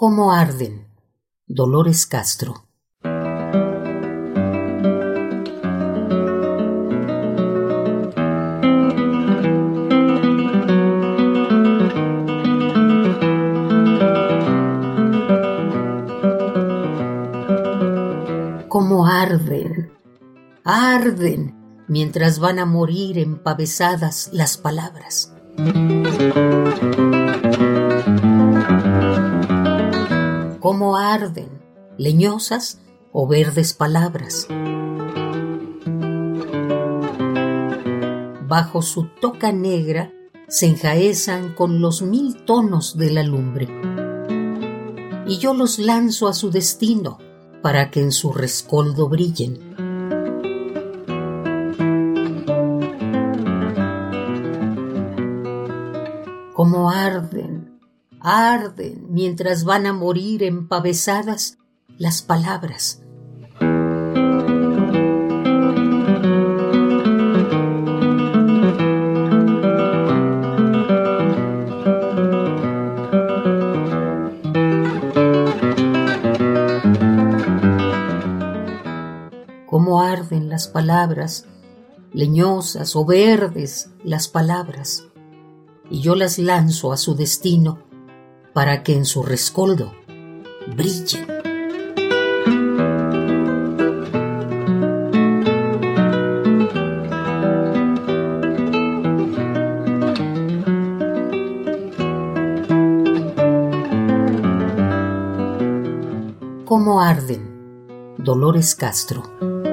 ¿Cómo arden? Dolores Castro. ¿Cómo arden? Arden mientras van a morir empavesadas las palabras. Cómo arden, leñosas o verdes palabras. Bajo su toca negra se enjaezan con los mil tonos de la lumbre. Y yo los lanzo a su destino para que en su rescoldo brillen. Cómo arden, arden mientras van a morir empavesadas las palabras. Cómo arden las palabras, leñosas o verdes las palabras, y yo las lanzo a su destino para que en su rescoldo brillen. ¿Cómo arden? Dolores Castro.